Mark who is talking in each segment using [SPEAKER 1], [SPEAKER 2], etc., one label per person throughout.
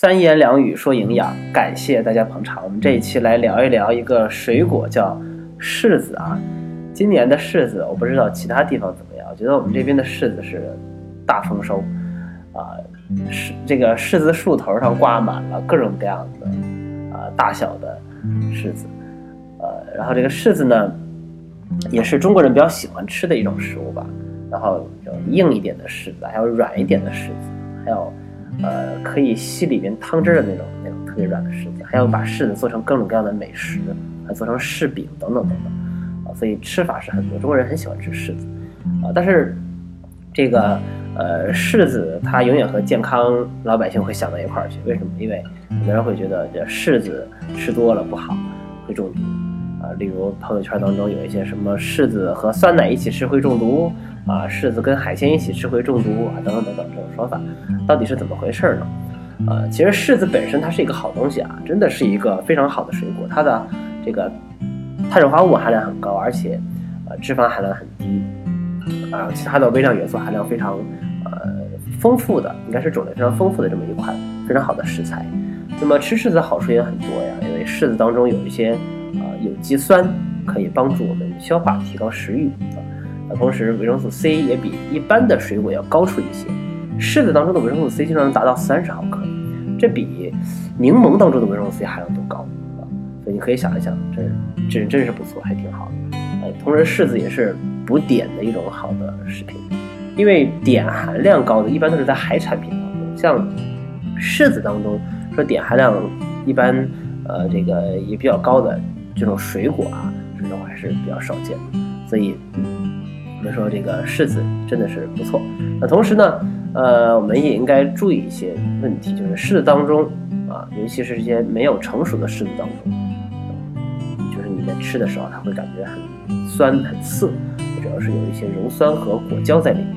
[SPEAKER 1] 三言两语说营养，感谢大家捧场。我们这一期来聊一聊一个水果，叫柿子啊。今年的柿子，我不知道其他地方怎么样，我觉得我们这边的柿子是大丰收啊。柿这个柿子树头上挂满了各种各样的啊大小的柿子，呃，然后这个柿子呢，也是中国人比较喜欢吃的一种食物吧。然后有硬一点的柿子，还有软一点的柿子，还有呃可以吸里边汤汁的那种那种特别软的柿子，还有把柿子做成各种各样的美食，还做成柿饼等等等等啊。所以吃法是很多，中国人很喜欢吃柿子啊。但是这个呃柿子它永远和健康老百姓会想到一块儿去，为什么？因为很多人会觉得这柿子吃多了不好，会中毒啊。例如朋友圈当中有一些什么柿子和酸奶一起吃会中毒。啊，柿子跟海鲜一起吃会中毒啊，等等等等这种说法，到底是怎么回事呢？呃，其实柿子本身它是一个好东西啊，真的是一个非常好的水果，它的这个碳水化合物含量很高，而且呃脂肪含量很低，啊，其他的微量元素含量非常呃丰富的，应该是种类非常丰富的这么一款非常好的食材。那么吃柿子好处也很多呀，因为柿子当中有一些啊有机酸，可以帮助我们消化，提高食欲。同时，维生素 C 也比一般的水果要高出一些。柿子当中的维生素 C 经常能达到三十毫克，这比柠檬当中的维生素 C 含量都高啊！所以你可以想一想，这这真是不错，还挺好的。呃，同时柿子也是补碘的一种好的食品，因为碘含量高的一般都是在海产品当中，像柿子当中说碘含量一般，呃，这个也比较高的这种水果啊，这种还是比较少见的，所以。我们说这个柿子真的是不错，那同时呢，呃，我们也应该注意一些问题，就是柿子当中啊，尤其是这些没有成熟的柿子当中，就是你在吃的时候，它会感觉很酸很涩，主要是有一些鞣酸和果胶在里面。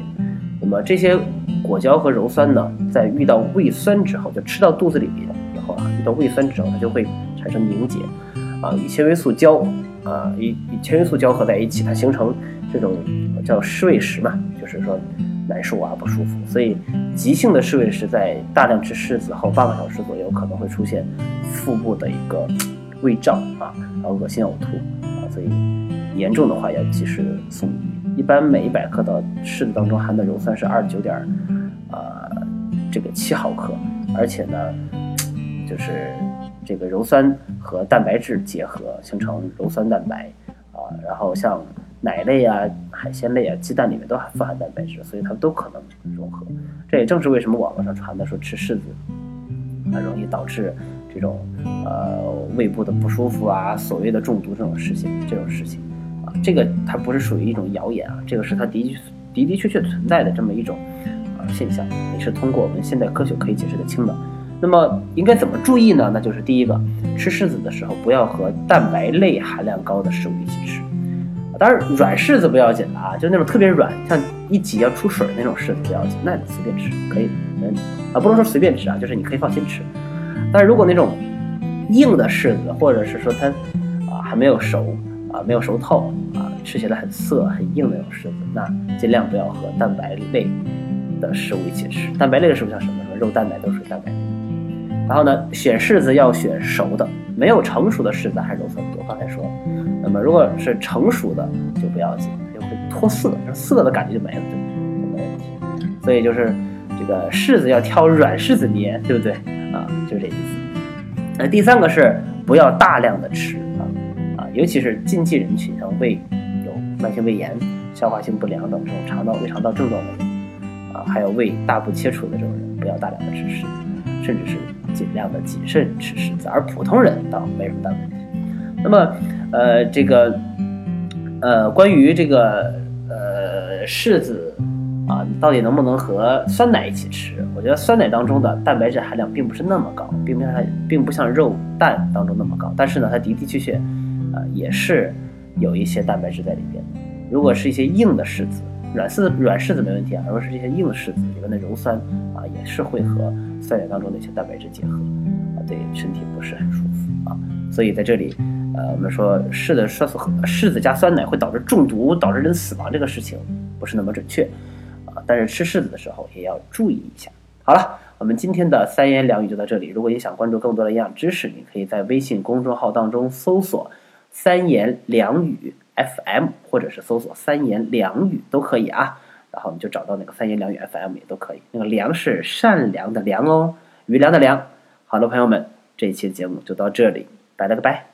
[SPEAKER 1] 那么这些果胶和鞣酸呢，在遇到胃酸之后，就吃到肚子里面以后啊，遇到胃酸之后，它就会产生凝结，啊，与纤维素胶啊，与与纤维素交合在一起，它形成。这种叫湿胃石嘛，就是说难受啊不舒服，所以急性的湿胃石在大量吃柿子后半个小时左右可能会出现腹部的一个胃胀啊，然后恶心呕吐啊，所以严重的话要及时送医。一般每一百克的柿子当中含的鞣酸是二十九点呃这个七毫克，而且呢就是这个鞣酸和蛋白质结合形成鞣酸蛋白啊，然后像。奶类啊、海鲜类啊、鸡蛋里面都含富含蛋白质，所以它们都可能融合。这也正是为什么网络上传的说吃柿子啊容易导致这种呃胃部的不舒服啊、所谓的中毒这种事情。这种事情啊，这个它不是属于一种谣言啊，这个是它的的的确确存在的这么一种呃现象，也是通过我们现代科学可以解释得清的。那么应该怎么注意呢？那就是第一个，吃柿子的时候不要和蛋白类含量高的食物一起吃。当然，软柿子不要紧的啊，就那种特别软，像一挤要出水那种柿子不要紧，那你随便吃可以，没问题啊。不能说随便吃啊，就是你可以放心吃。但是如果那种硬的柿子，或者是说它啊还没有熟啊，没有熟透啊，吃起来很涩很硬那种柿子，那尽量不要和蛋白类的食物一起吃。蛋白类的食物像什么什么肉、蛋奶都属于蛋白类。然后呢，选柿子要选熟的，没有成熟的柿子还是鞣酸多。刚才说。那么如果是成熟的就不要紧，就会脱色，涩的感觉就没了，就就没问题。所以就是这个柿子要挑软柿子捏，对不对啊？就是这意思。那第三个是不要大量的吃啊啊，尤其是禁忌人群，像胃有慢性胃炎、消化性不良等这种肠道胃肠道症状的人啊，还有胃大部切除的这种人，不要大量的吃柿子，甚至是尽量的谨慎吃柿子。而普通人倒没什么大问题。那么。呃，这个，呃，关于这个，呃，柿子啊，到底能不能和酸奶一起吃？我觉得酸奶当中的蛋白质含量并不是那么高，并不像并不像肉蛋当中那么高。但是呢，它的的确确，呃，也是有一些蛋白质在里边。如果是一些硬的柿子，软柿软柿子没问题啊。如果是这些硬柿子里面的鞣酸啊，也是会和酸奶当中的一些蛋白质结合啊，对身体不是很舒服啊。所以在这里。呃，我们说柿子酸柿子加酸奶会导致中毒，导致人死亡，这个事情不是那么准确，啊，但是吃柿子的时候也要注意一下。好了。我们今天的三言两语就到这里。如果你想关注更多的营养知识，你可以在微信公众号当中搜索“三言两语 FM” 或者是搜索“三言两语”都可以啊。然后你就找到那个“三言两语 FM” 也都可以。那个“良”是善良的“良”哦，余良的“良”。好了，朋友们，这一期节目就到这里，拜了个拜。